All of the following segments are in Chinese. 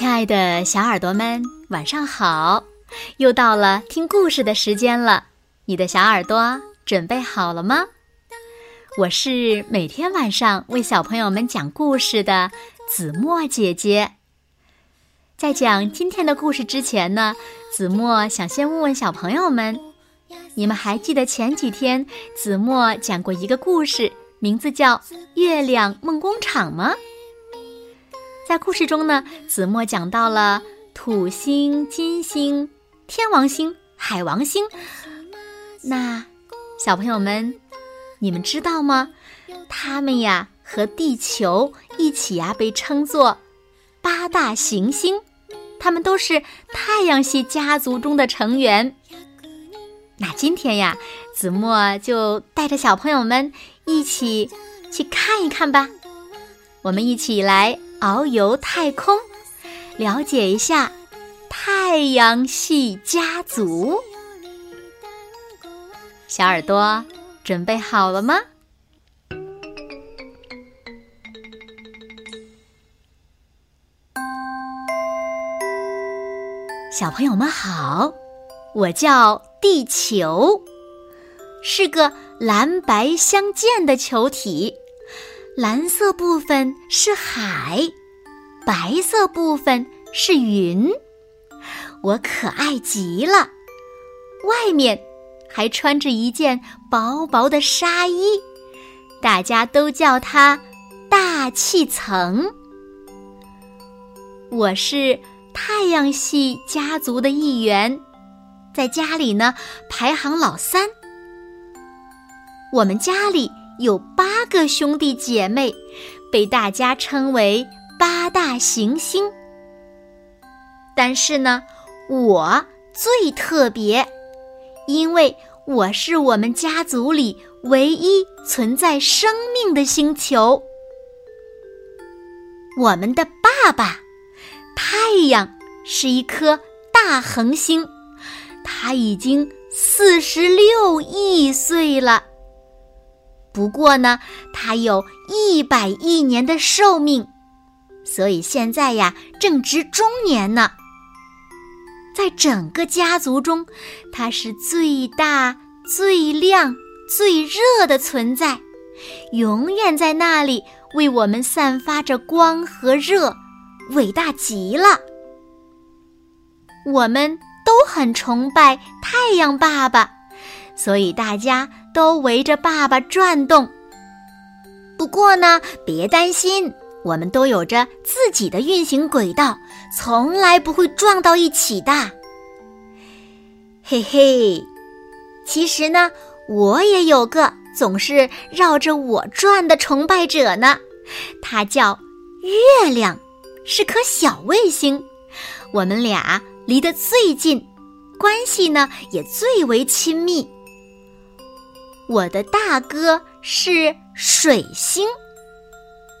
亲爱的小耳朵们，晚上好！又到了听故事的时间了，你的小耳朵准备好了吗？我是每天晚上为小朋友们讲故事的子墨姐姐。在讲今天的故事之前呢，子墨想先问问小朋友们：你们还记得前几天子墨讲过一个故事，名字叫《月亮梦工厂》吗？在故事中呢，子墨讲到了土星、金星、天王星、海王星。那小朋友们，你们知道吗？它们呀和地球一起呀被称作八大行星，它们都是太阳系家族中的成员。那今天呀，子墨就带着小朋友们一起去看一看吧。我们一起来。遨游太空，了解一下太阳系家族。小耳朵准备好了吗？小朋友们好，我叫地球，是个蓝白相间的球体。蓝色部分是海，白色部分是云，我可爱极了。外面还穿着一件薄薄的纱衣，大家都叫它大气层。我是太阳系家族的一员，在家里呢排行老三。我们家里。有八个兄弟姐妹，被大家称为八大行星。但是呢，我最特别，因为我是我们家族里唯一存在生命的星球。我们的爸爸，太阳是一颗大恒星，它已经四十六亿岁了。不过呢，它有一百亿年的寿命，所以现在呀正值中年呢。在整个家族中，它是最大、最亮、最热的存在，永远在那里为我们散发着光和热，伟大极了。我们都很崇拜太阳爸爸。所以大家都围着爸爸转动。不过呢，别担心，我们都有着自己的运行轨道，从来不会撞到一起的。嘿嘿，其实呢，我也有个总是绕着我转的崇拜者呢，他叫月亮，是颗小卫星，我们俩离得最近，关系呢也最为亲密。我的大哥是水星，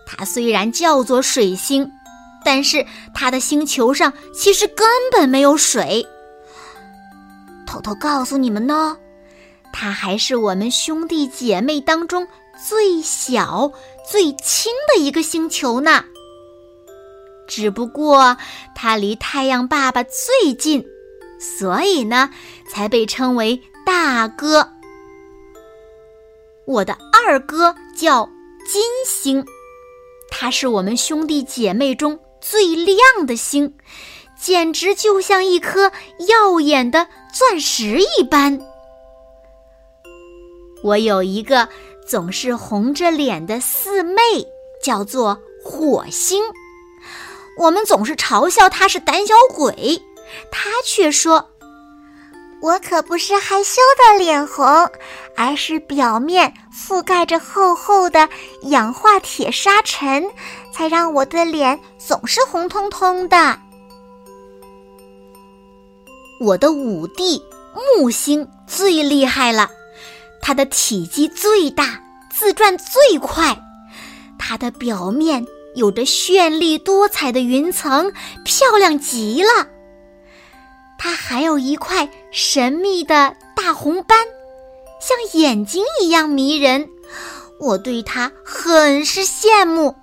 他虽然叫做水星，但是他的星球上其实根本没有水。偷偷告诉你们呢，他还是我们兄弟姐妹当中最小、最轻的一个星球呢。只不过他离太阳爸爸最近，所以呢，才被称为大哥。我的二哥叫金星，他是我们兄弟姐妹中最亮的星，简直就像一颗耀眼的钻石一般。我有一个总是红着脸的四妹，叫做火星。我们总是嘲笑她是胆小鬼，她却说。我可不是害羞的脸红，而是表面覆盖着厚厚的氧化铁沙尘，才让我的脸总是红彤彤的。我的五弟木星最厉害了，它的体积最大，自转最快，它的表面有着绚丽多彩的云层，漂亮极了。它还有一块神秘的大红斑，像眼睛一样迷人，我对它很是羡慕。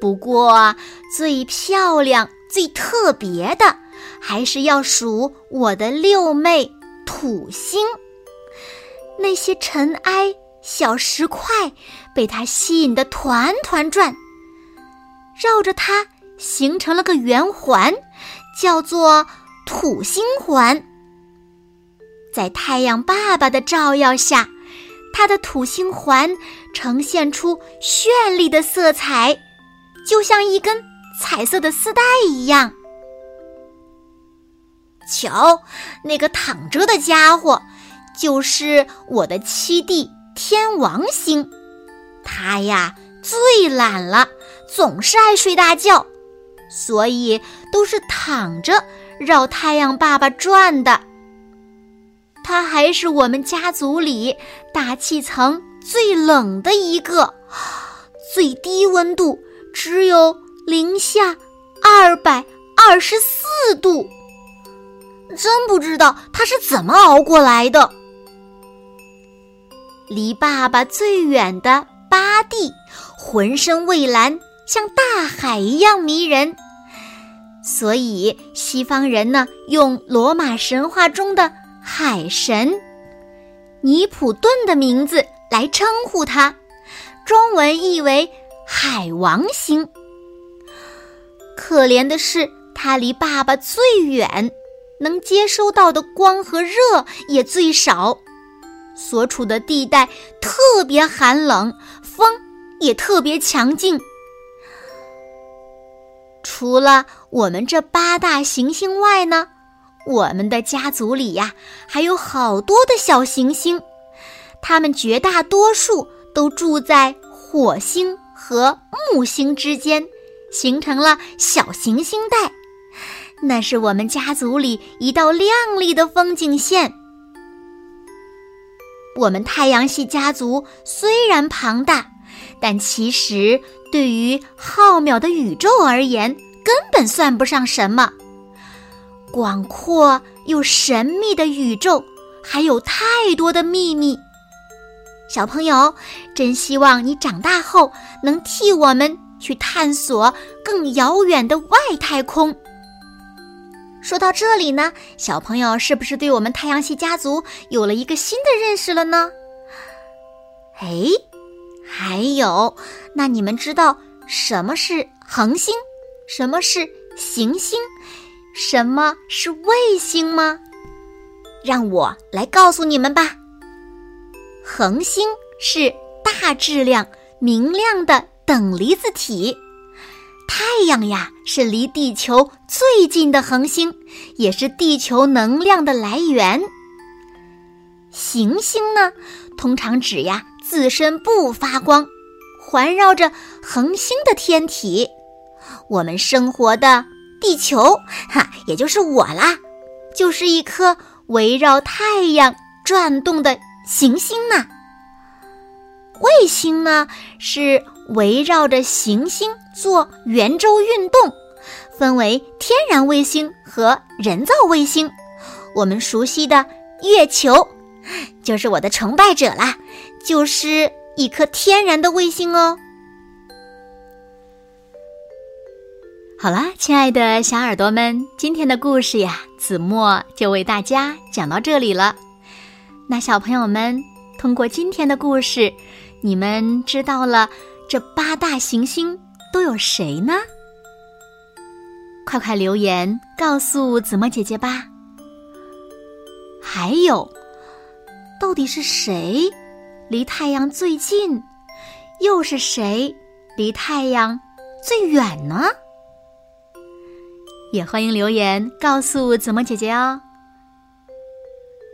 不过最漂亮、最特别的，还是要数我的六妹土星。那些尘埃、小石块被它吸引得团团转，绕着它形成了个圆环，叫做土星环。在太阳爸爸的照耀下，它的土星环呈现出绚丽的色彩，就像一根彩色的丝带一样。瞧，那个躺着的家伙。就是我的七弟天王星，他呀最懒了，总是爱睡大觉，所以都是躺着绕太阳爸爸转的。他还是我们家族里大气层最冷的一个，最低温度只有零下二百二十四度，真不知道他是怎么熬过来的。离爸爸最远的巴蒂，浑身蔚蓝，像大海一样迷人，所以西方人呢用罗马神话中的海神尼普顿的名字来称呼他，中文译为海王星。可怜的是，他离爸爸最远，能接收到的光和热也最少。所处的地带特别寒冷，风也特别强劲。除了我们这八大行星外呢，我们的家族里呀还有好多的小行星，它们绝大多数都住在火星和木星之间，形成了小行星带。那是我们家族里一道亮丽的风景线。我们太阳系家族虽然庞大，但其实对于浩渺的宇宙而言，根本算不上什么。广阔又神秘的宇宙，还有太多的秘密。小朋友，真希望你长大后能替我们去探索更遥远的外太空。说到这里呢，小朋友是不是对我们太阳系家族有了一个新的认识了呢？哎，还有，那你们知道什么是恒星，什么是行星，什么是卫星吗？让我来告诉你们吧。恒星是大质量、明亮的等离子体。太阳呀，是离地球最近的恒星，也是地球能量的来源。行星呢，通常指呀自身不发光，环绕着恒星的天体。我们生活的地球，哈，也就是我啦，就是一颗围绕太阳转动的行星呢。卫星呢，是。围绕着行星做圆周运动，分为天然卫星和人造卫星。我们熟悉的月球，就是我的崇拜者啦，就是一颗天然的卫星哦。好啦，亲爱的小耳朵们，今天的故事呀，子墨就为大家讲到这里了。那小朋友们，通过今天的故事，你们知道了。这八大行星都有谁呢？快快留言告诉子墨姐姐吧。还有，到底是谁离太阳最近，又是谁离太阳最远呢？也欢迎留言告诉子墨姐姐哦。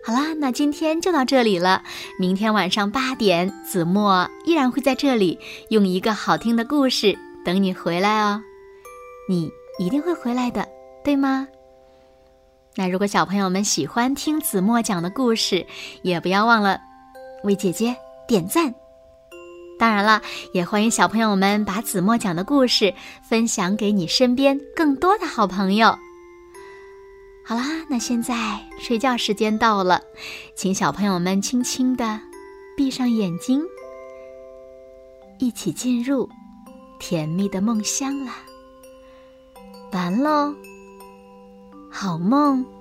好啦，那今天就到这里了。明天晚上八点，子墨依然会在这里用一个好听的故事等你回来哦。你一定会回来的，对吗？那如果小朋友们喜欢听子墨讲的故事，也不要忘了为姐姐点赞。当然了，也欢迎小朋友们把子墨讲的故事分享给你身边更多的好朋友。好啦，那现在睡觉时间到了，请小朋友们轻轻的闭上眼睛，一起进入甜蜜的梦乡啦。完喽，好梦。